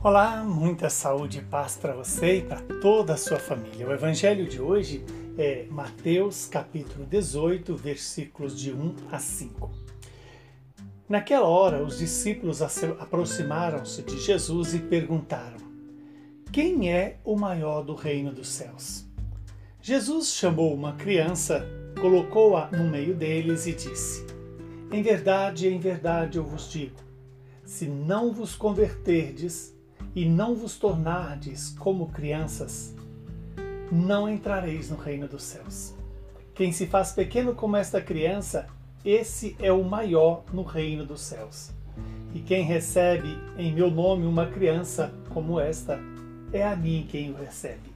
Olá, muita saúde e paz para você e para toda a sua família. O evangelho de hoje é Mateus capítulo 18, versículos de 1 a 5. Naquela hora, os discípulos aproximaram-se de Jesus e perguntaram: Quem é o maior do reino dos céus? Jesus chamou uma criança, colocou-a no meio deles e disse: Em verdade, em verdade eu vos digo, se não vos converterdes, e não vos tornardes como crianças, não entrareis no reino dos céus. Quem se faz pequeno como esta criança, esse é o maior no reino dos céus. E quem recebe em meu nome uma criança como esta, é a mim quem o recebe.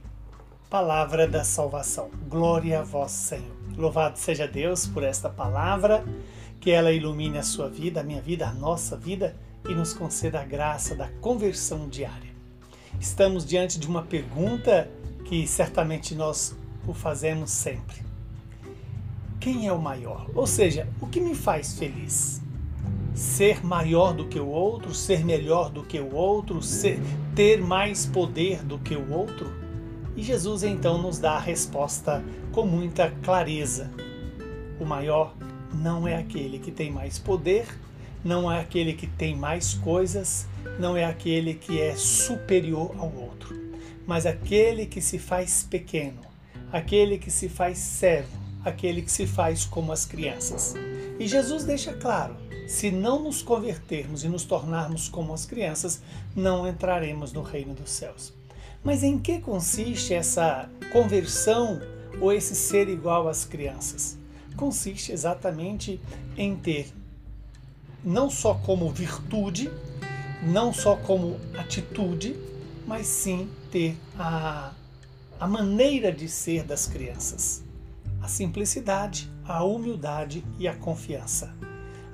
Palavra da salvação. Glória a vós, Senhor. Louvado seja Deus por esta palavra, que ela ilumine a sua vida, a minha vida, a nossa vida e nos conceda a graça da conversão diária. Estamos diante de uma pergunta que certamente nós o fazemos sempre. Quem é o maior? Ou seja, o que me faz feliz? Ser maior do que o outro, ser melhor do que o outro, ser, ter mais poder do que o outro? E Jesus então nos dá a resposta com muita clareza. O maior não é aquele que tem mais poder, não é aquele que tem mais coisas, não é aquele que é superior ao outro, mas aquele que se faz pequeno, aquele que se faz servo, aquele que se faz como as crianças. E Jesus deixa claro: se não nos convertermos e nos tornarmos como as crianças, não entraremos no reino dos céus. Mas em que consiste essa conversão ou esse ser igual às crianças? Consiste exatamente em ter não só como virtude, não só como atitude, mas sim ter a, a maneira de ser das crianças. A simplicidade, a humildade e a confiança.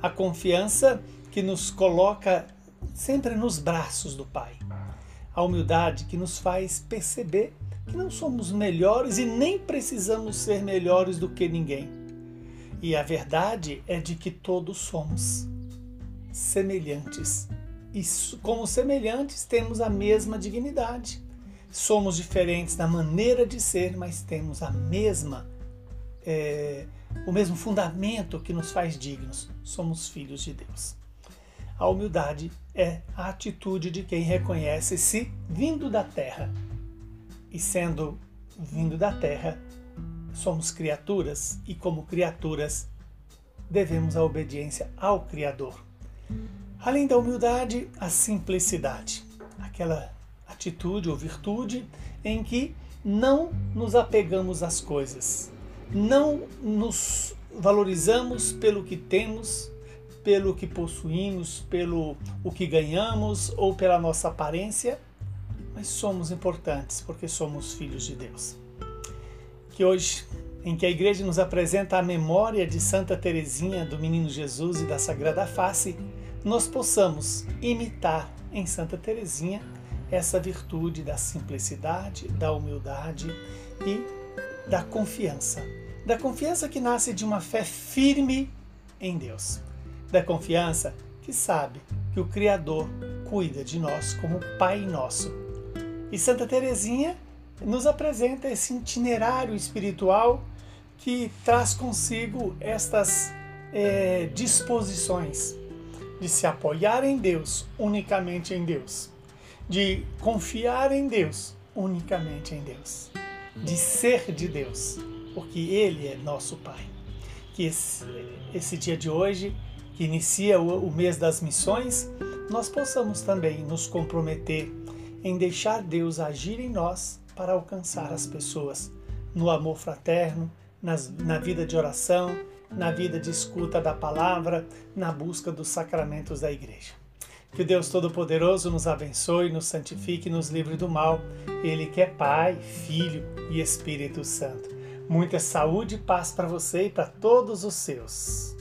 A confiança que nos coloca sempre nos braços do Pai. A humildade que nos faz perceber que não somos melhores e nem precisamos ser melhores do que ninguém. E a verdade é de que todos somos semelhantes. E como semelhantes, temos a mesma dignidade. Somos diferentes na maneira de ser, mas temos a mesma, é, o mesmo fundamento que nos faz dignos. Somos filhos de Deus. A humildade é a atitude de quem reconhece-se vindo da terra. E sendo vindo da terra, somos criaturas e, como criaturas, devemos a obediência ao Criador. Além da humildade, a simplicidade, aquela atitude ou virtude em que não nos apegamos às coisas, não nos valorizamos pelo que temos, pelo que possuímos, pelo o que ganhamos ou pela nossa aparência, mas somos importantes porque somos filhos de Deus. Que hoje em que a igreja nos apresenta a memória de Santa Teresinha do Menino Jesus e da Sagrada Face, nós possamos imitar em Santa Teresinha essa virtude da simplicidade, da humildade e da confiança. Da confiança que nasce de uma fé firme em Deus. Da confiança que sabe que o Criador cuida de nós como Pai nosso. E Santa Teresinha nos apresenta esse itinerário espiritual que traz consigo estas é, disposições de se apoiar em Deus, unicamente em Deus, de confiar em Deus, unicamente em Deus, de ser de Deus, porque Ele é nosso Pai. Que esse, esse dia de hoje, que inicia o, o mês das missões, nós possamos também nos comprometer em deixar Deus agir em nós para alcançar as pessoas no amor fraterno, nas, na vida de oração, na vida de escuta da palavra, na busca dos sacramentos da igreja. Que Deus Todo-Poderoso nos abençoe, nos santifique nos livre do mal. Ele que é Pai, Filho e Espírito Santo. Muita saúde e paz para você e para todos os seus.